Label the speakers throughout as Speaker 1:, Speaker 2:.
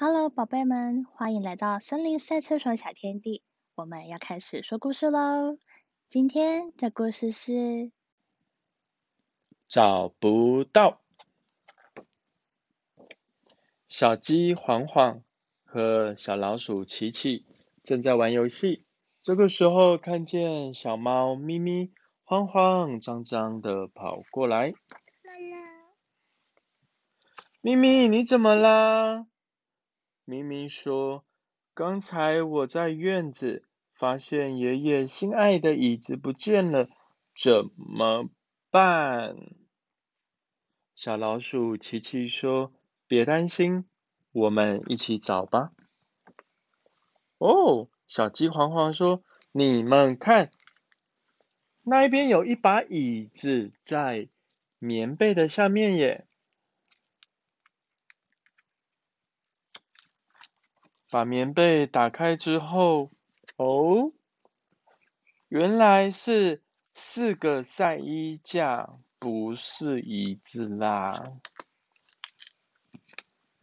Speaker 1: Hello，宝贝们，欢迎来到森林赛车手小天地。我们要开始说故事喽。今天的故事是
Speaker 2: 找不到小鸡黄黄和小老鼠琪琪正在玩游戏。这个时候，看见小猫咪咪慌慌张张的跑过来。咪咪，你怎么啦？咪咪说：“刚才我在院子发现爷爷心爱的椅子不见了，怎么办？”小老鼠琪琪说：“别担心，我们一起找吧。”哦，小鸡黄黄说：“你们看，那一边有一把椅子在棉被的下面耶。”把棉被打开之后，哦，原来是四个晒衣架，不是椅子啦。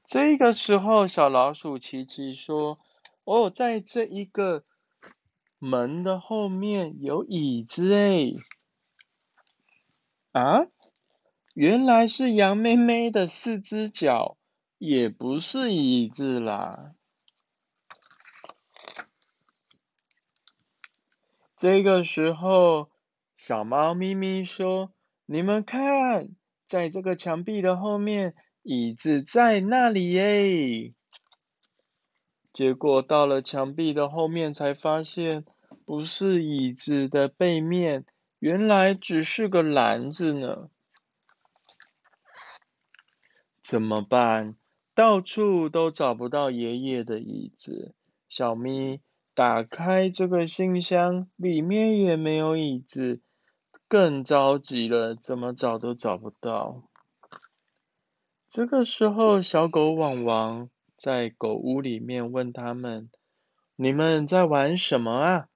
Speaker 2: 这个时候，小老鼠琪琪说：“哦，在这一个门的后面有椅子哎，啊，原来是羊妹妹的四只脚，也不是椅子啦。”这个时候，小猫咪咪说：“你们看，在这个墙壁的后面，椅子在那里耶。”结果到了墙壁的后面，才发现不是椅子的背面，原来只是个篮子呢。怎么办？到处都找不到爷爷的椅子，小咪。打开这个信箱，里面也没有椅子，更着急了，怎么找都找不到。这个时候，小狗汪汪在狗屋里面问他们：“你们在玩什么啊？”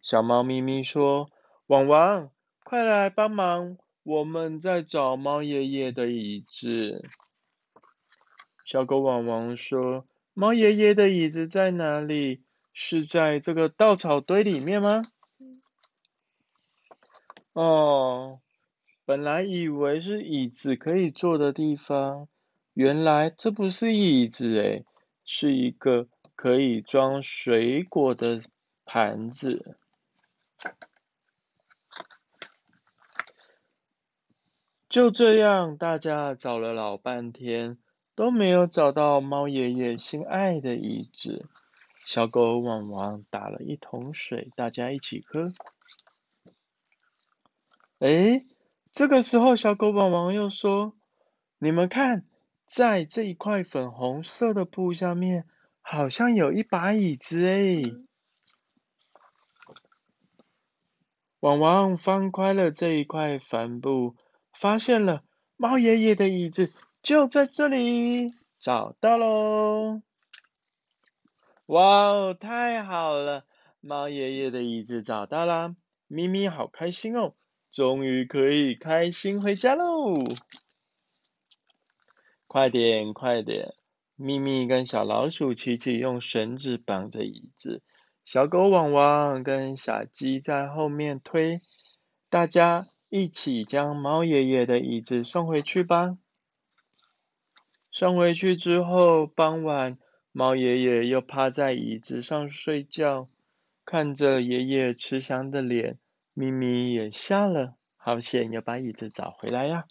Speaker 2: 小猫咪咪说：“汪汪，快来帮忙，我们在找猫爷爷的椅子。”小狗汪汪说。猫爷爷的椅子在哪里？是在这个稻草堆里面吗？哦，本来以为是椅子可以坐的地方，原来这不是椅子诶，是一个可以装水果的盘子。就这样，大家找了老半天。都没有找到猫爷爷心爱的椅子，小狗汪汪打了一桶水，大家一起喝。哎，这个时候小狗汪汪又说：“你们看，在这一块粉红色的布下面，好像有一把椅子哎。”汪汪翻开了这一块帆布，发现了猫爷爷的椅子。就在这里，找到喽！哇哦，太好了，猫爷爷的椅子找到啦！咪咪好开心哦，终于可以开心回家喽！快点，快点！咪咪跟小老鼠琪琪用绳子绑着椅子，小狗汪汪跟小鸡在后面推，大家一起将猫爷爷的椅子送回去吧。上回去之后，傍晚，猫爷爷又趴在椅子上睡觉，看着爷爷慈祥的脸，咪咪也笑了。好险，要把椅子找回来呀！